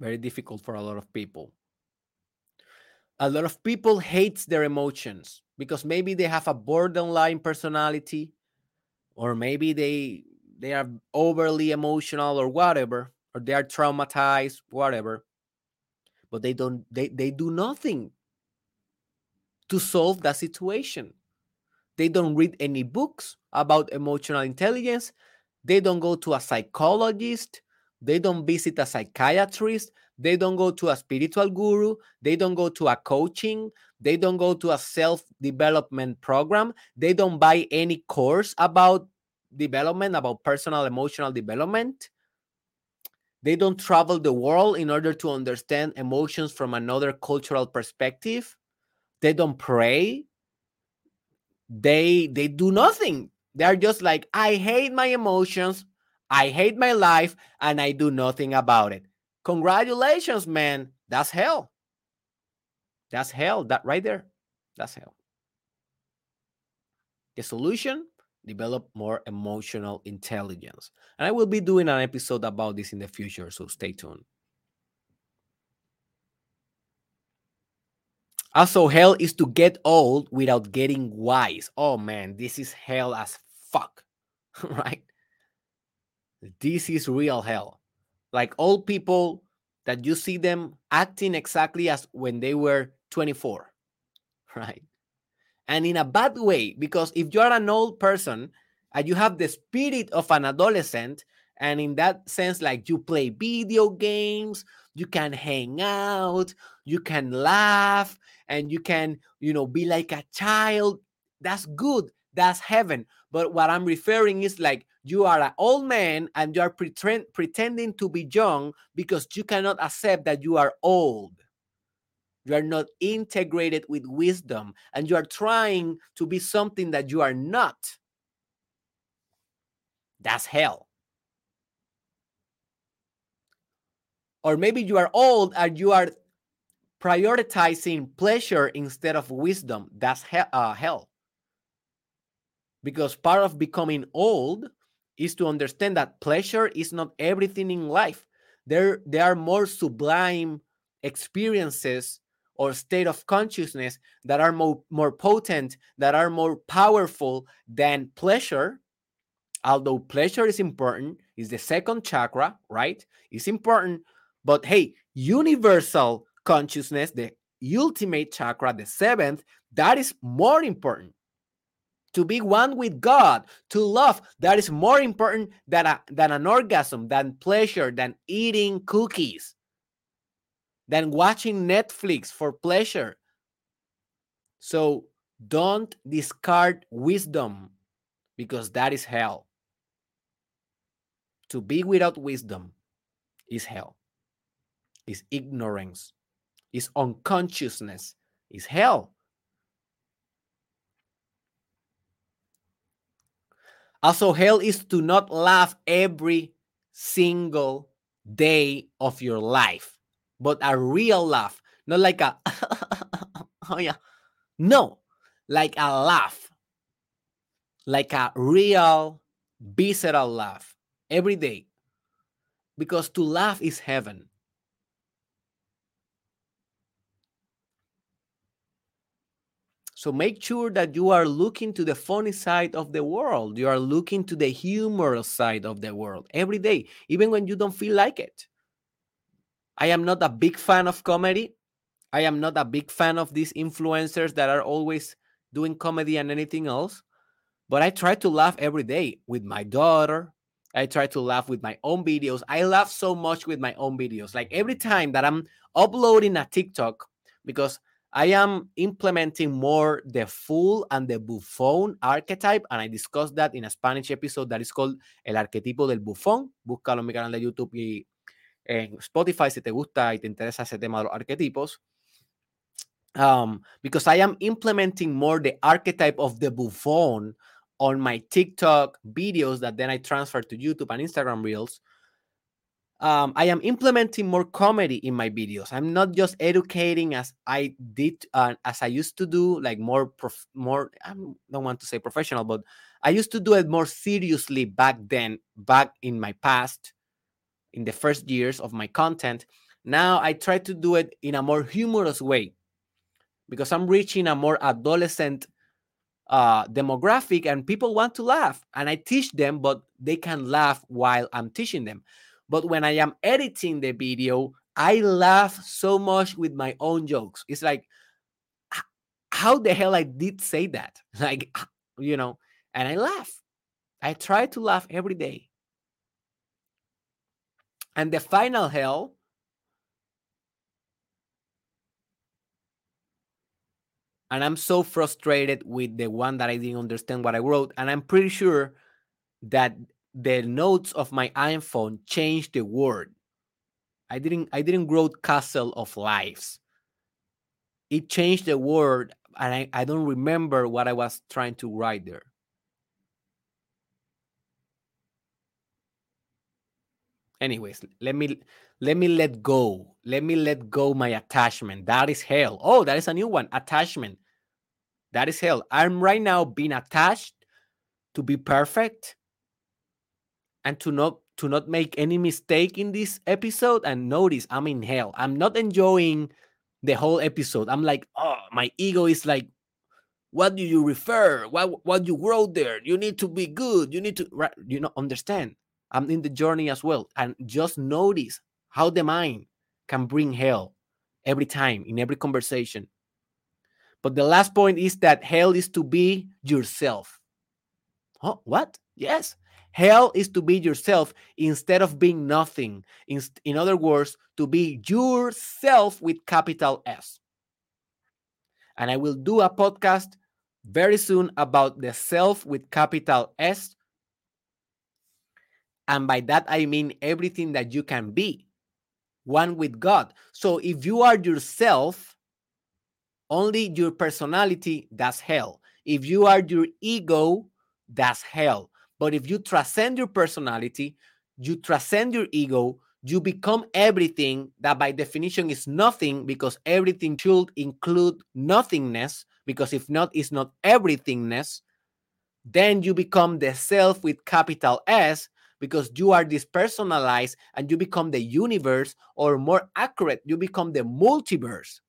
Very difficult for a lot of people. a lot of people hates their emotions because maybe they have a borderline personality or maybe they they are overly emotional or whatever or they are traumatized whatever but they don't they, they do nothing to solve that situation. They don't read any books about emotional intelligence. They don't go to a psychologist they don't visit a psychiatrist. They don't go to a spiritual guru. They don't go to a coaching. They don't go to a self development program. They don't buy any course about development about personal emotional development. They don't travel the world in order to understand emotions from another cultural perspective. They don't pray. They they do nothing. They're just like i hate my emotions i hate my life and i do nothing about it. Congratulations man. That's hell. That's hell. That right there. That's hell. The solution? Develop more emotional intelligence. And i will be doing an episode about this in the future so stay tuned. Also, hell is to get old without getting wise. Oh man, this is hell as fuck, right? This is real hell. Like old people that you see them acting exactly as when they were 24, right? And in a bad way, because if you're an old person and you have the spirit of an adolescent, and in that sense, like you play video games, you can hang out, you can laugh, and you can, you know, be like a child. That's good. That's heaven. But what I'm referring is like you are an old man and you are pretend, pretending to be young because you cannot accept that you are old. You are not integrated with wisdom and you are trying to be something that you are not. That's hell. Or maybe you are old and you are prioritizing pleasure instead of wisdom. That's he- uh, hell. Because part of becoming old is to understand that pleasure is not everything in life. There, there are more sublime experiences or state of consciousness that are more, more potent, that are more powerful than pleasure. Although pleasure is important, is the second chakra, right? It's important, but hey, universal consciousness, the ultimate chakra, the seventh, that is more important. To be one with God, to love, that is more important than, a, than an orgasm, than pleasure, than eating cookies, than watching Netflix for pleasure. So don't discard wisdom because that is hell. To be without wisdom is hell, is ignorance is unconsciousness, is hell. Also, hell is to not laugh every single day of your life, but a real laugh, not like a, oh yeah, no, like a laugh, like a real visceral laugh every day. Because to laugh is heaven. So make sure that you are looking to the funny side of the world. You are looking to the humorous side of the world every day, even when you don't feel like it. I am not a big fan of comedy. I am not a big fan of these influencers that are always doing comedy and anything else. But I try to laugh every day with my daughter. I try to laugh with my own videos. I laugh so much with my own videos. Like every time that I'm uploading a TikTok, because I am implementing more the fool and the bufón archetype, and I discussed that in a Spanish episode that is called El Arquetipo del Bufón. Búscalo en mi canal de YouTube y en Spotify si te gusta y te interesa ese tema de los arquetipos. Um, because I am implementing more the archetype of the bufón on my TikTok videos that then I transfer to YouTube and Instagram Reels um, I am implementing more comedy in my videos. I'm not just educating as I did, uh, as I used to do, like more, prof- more. I don't want to say professional, but I used to do it more seriously back then, back in my past, in the first years of my content. Now I try to do it in a more humorous way. because I'm reaching a more adolescent uh, demographic and people want to laugh. And I teach them, but they can laugh while I'm teaching them. But when I am editing the video, I laugh so much with my own jokes. It's like, how the hell I did say that? Like, you know, and I laugh. I try to laugh every day. And the final hell and I'm so frustrated with the one that I didn't understand what I wrote. And I'm pretty sure that the notes of my iPhone changed the word. I didn't I didn't wrote castle of lives. It changed the word, and I, I don't remember what I was trying to write there. Anyways, let me let me let go. Let me let go my attachment. That is hell. Oh, that is a new one. Attachment. That is hell. I'm right now being attached to be perfect and to not to not make any mistake in this episode and notice I'm in hell. I'm not enjoying the whole episode. I'm like, oh, my ego is like, what do you refer? What what you wrote there? You need to be good. You need to you know understand. I'm in the journey as well. And just notice how the mind can bring hell every time in every conversation. But the last point is that hell is to be yourself. Oh, what? Yes. Hell is to be yourself instead of being nothing. In, in other words, to be yourself with capital S. And I will do a podcast very soon about the self with capital S. And by that, I mean everything that you can be, one with God. So if you are yourself, only your personality, that's hell. If you are your ego, that's hell. But if you transcend your personality, you transcend your ego, you become everything that by definition is nothing because everything should include nothingness. Because if not, it's not everythingness. Then you become the self with capital S because you are dispersonalized and you become the universe, or more accurate, you become the multiverse.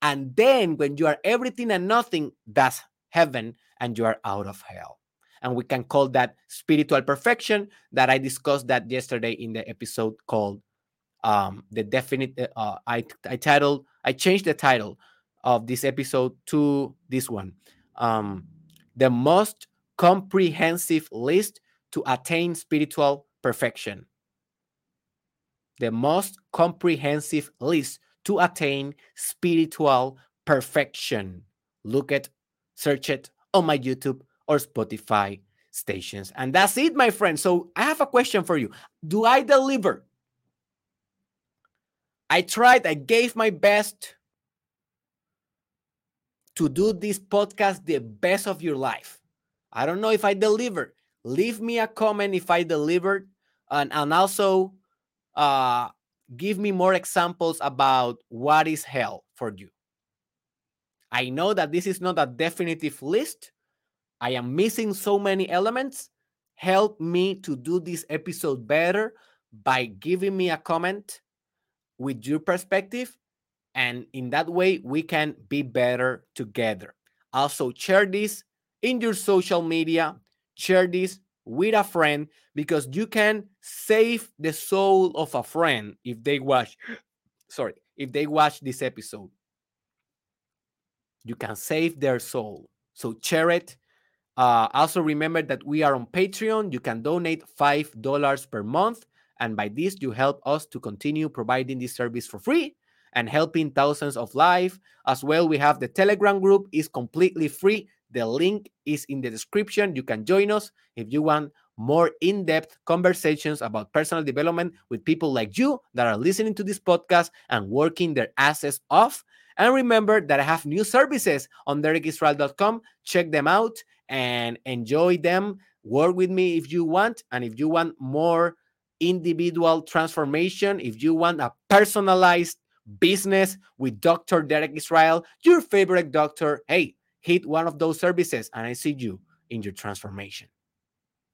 And then when you are everything and nothing, that's heaven and you are out of hell. And we can call that spiritual perfection that I discussed that yesterday in the episode called um the definite uh, I I titled I changed the title of this episode to this one. Um the most comprehensive list to attain spiritual perfection. The most comprehensive list to attain spiritual perfection. Look at, search it on my YouTube or Spotify stations. And that's it, my friend. So I have a question for you. Do I deliver? I tried, I gave my best to do this podcast the best of your life. I don't know if I delivered. Leave me a comment if I delivered. And, and also uh, give me more examples about what is hell for you. I know that this is not a definitive list. I am missing so many elements. Help me to do this episode better by giving me a comment with your perspective. And in that way, we can be better together. Also, share this in your social media, share this with a friend because you can save the soul of a friend if they watch sorry if they watch this episode you can save their soul so share it uh, also remember that we are on patreon you can donate five dollars per month and by this you help us to continue providing this service for free and helping thousands of lives as well we have the telegram group is completely free the link is in the description. You can join us if you want more in depth conversations about personal development with people like you that are listening to this podcast and working their asses off. And remember that I have new services on derekisrael.com. Check them out and enjoy them. Work with me if you want. And if you want more individual transformation, if you want a personalized business with Dr. Derek Israel, your favorite doctor, hey, hit one of those services and I see you in your transformation.